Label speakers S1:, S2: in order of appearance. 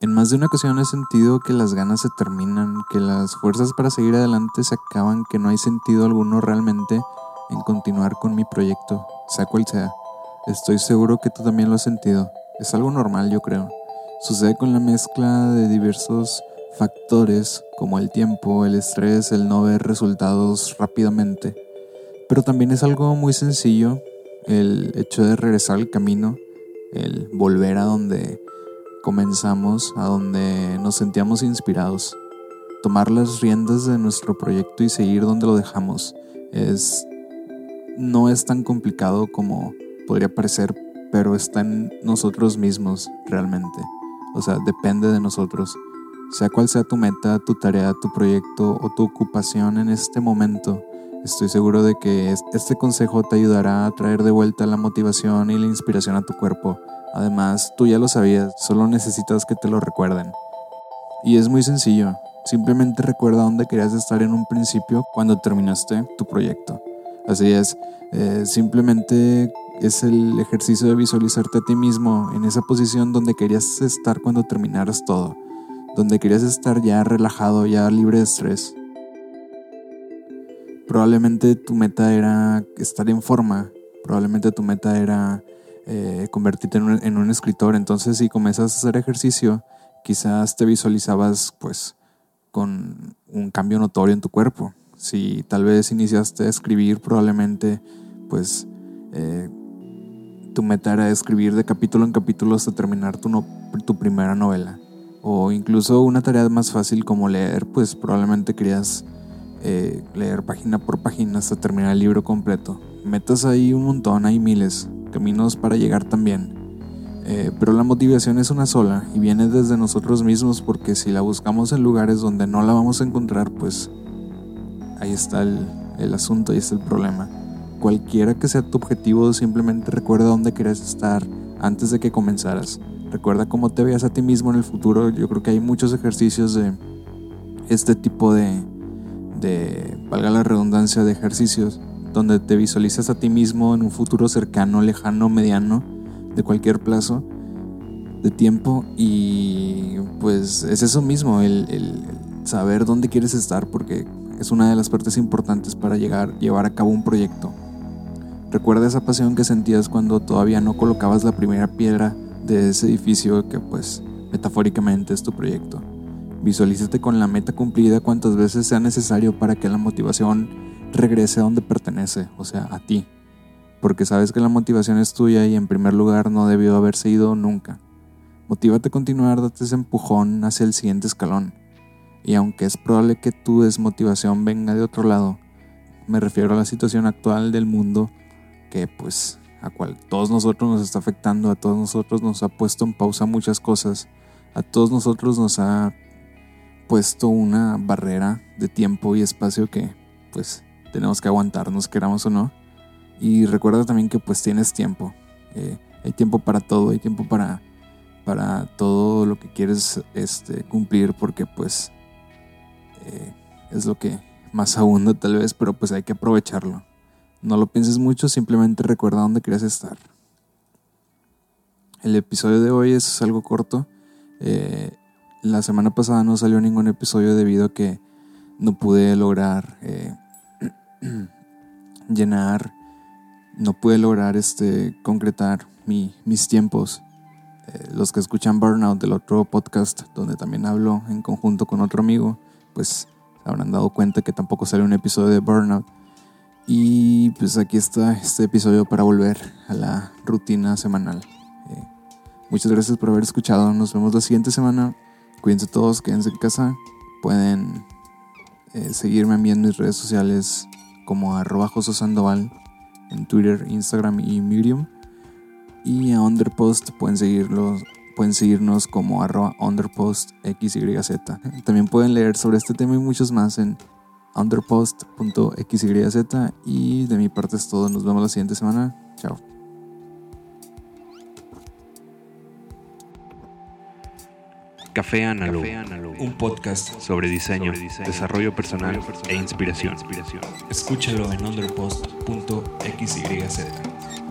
S1: En más de una ocasión he sentido que las ganas se terminan, que las fuerzas para seguir adelante se acaban, que no hay sentido alguno realmente en continuar con mi proyecto, sea cual sea. Estoy seguro que tú también lo has sentido. Es algo normal, yo creo. Sucede con la mezcla de diversos factores como el tiempo, el estrés, el no ver resultados rápidamente. Pero también es algo muy sencillo el hecho de regresar al camino, el volver a donde comenzamos, a donde nos sentíamos inspirados. Tomar las riendas de nuestro proyecto y seguir donde lo dejamos es no es tan complicado como podría parecer, pero está en nosotros mismos realmente. O sea, depende de nosotros. Sea cual sea tu meta, tu tarea, tu proyecto o tu ocupación en este momento, estoy seguro de que este consejo te ayudará a traer de vuelta la motivación y la inspiración a tu cuerpo. Además, tú ya lo sabías, solo necesitas que te lo recuerden. Y es muy sencillo, simplemente recuerda dónde querías estar en un principio cuando terminaste tu proyecto. Así es, eh, simplemente es el ejercicio de visualizarte a ti mismo en esa posición donde querías estar cuando terminaras todo, donde querías estar ya relajado, ya libre de estrés. Probablemente tu meta era estar en forma, probablemente tu meta era eh, convertirte en un, escritor, entonces si comienzas a hacer ejercicio, quizás te visualizabas pues con un cambio notorio en tu cuerpo. Si tal vez iniciaste a escribir, probablemente pues eh, tu meta era escribir de capítulo en capítulo hasta terminar tu, tu primera novela. O incluso una tarea más fácil como leer, pues probablemente querías eh, leer página por página hasta terminar el libro completo. Metas ahí un montón, hay miles, caminos para llegar también. Eh, pero la motivación es una sola y viene desde nosotros mismos porque si la buscamos en lugares donde no la vamos a encontrar, pues ahí está el, el asunto, ahí está el problema. Cualquiera que sea tu objetivo, simplemente recuerda dónde querías estar antes de que comenzaras. Recuerda cómo te veas a ti mismo en el futuro. Yo creo que hay muchos ejercicios de este tipo de, de valga la redundancia, de ejercicios donde te visualizas a ti mismo en un futuro cercano, lejano, mediano, de cualquier plazo de tiempo y pues es eso mismo, el, saber dónde quieres estar porque es una de las partes importantes para llegar, llevar a cabo un proyecto. Recuerda esa pasión que sentías cuando todavía no colocabas la primera piedra de ese edificio que pues metafóricamente es tu proyecto. Visualízate con la meta cumplida cuantas veces sea necesario para que la motivación regrese a donde pertenece, o sea, a ti. Porque sabes que la motivación es tuya y en primer lugar no debió haberse ido nunca. Motívate a continuar, date ese empujón hacia el siguiente escalón. Y aunque es probable que tu desmotivación venga de otro lado, me refiero a la situación actual del mundo que pues a cual todos nosotros nos está afectando, a todos nosotros nos ha puesto en pausa muchas cosas, a todos nosotros nos ha puesto una barrera de tiempo y espacio que pues tenemos que aguantarnos, queramos o no. Y recuerda también que pues tienes tiempo, eh, hay tiempo para todo, hay tiempo para, para todo lo que quieres este, cumplir porque pues eh, es lo que más abunda tal vez, pero pues hay que aprovecharlo. No lo pienses mucho, simplemente recuerda dónde querías estar. El episodio de hoy es algo corto. Eh, la semana pasada no salió ningún episodio debido a que no pude lograr llenar, no pude lograr este, concretar mis tiempos. Eh, los que escuchan Burnout del otro podcast, donde también hablo en conjunto con otro amigo, pues habrán dado cuenta que tampoco salió un episodio de Burnout. Y pues aquí está este episodio para volver a la rutina semanal. Eh, muchas gracias por haber escuchado. Nos vemos la siguiente semana. Cuídense todos, quédense en casa. Pueden eh, seguirme a en mis redes sociales como arroba Sandoval en Twitter, Instagram y Medium. Y a Underpost pueden seguirlos pueden seguirnos como arroba underpostxyz. También pueden leer sobre este tema y muchos más en underpost.xyz y de mi parte es todo. Nos vemos la siguiente semana. Chao.
S2: Café Analog, un podcast sobre diseño, desarrollo personal, e inspiración.
S1: Escúchalo en underpost.xyz.